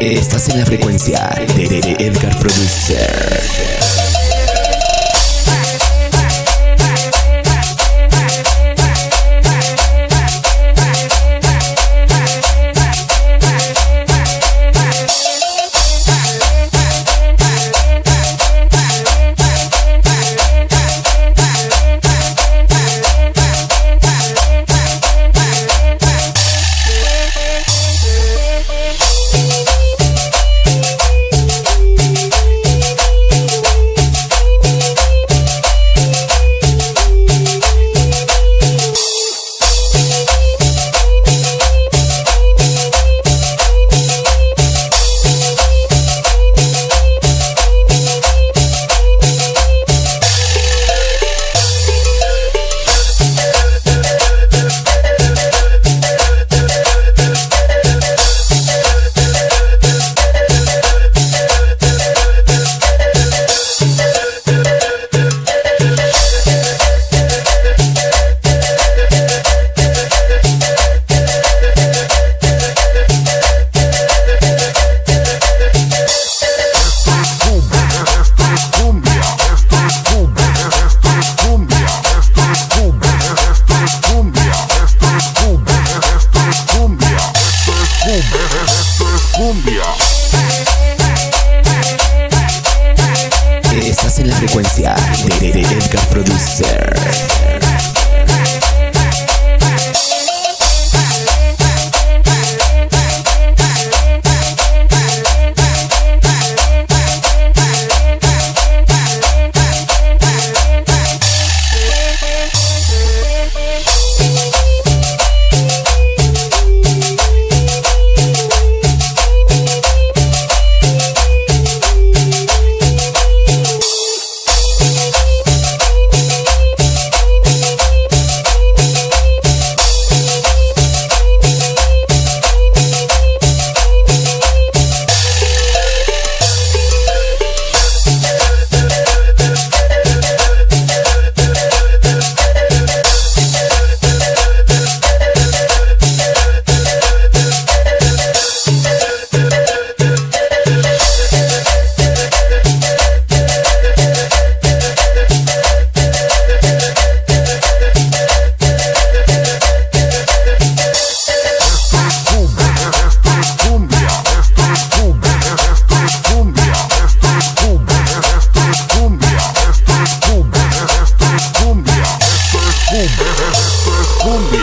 Estás en la frecuencia de Edgar Producer. la frecuencia de Edgar Producer. Boom.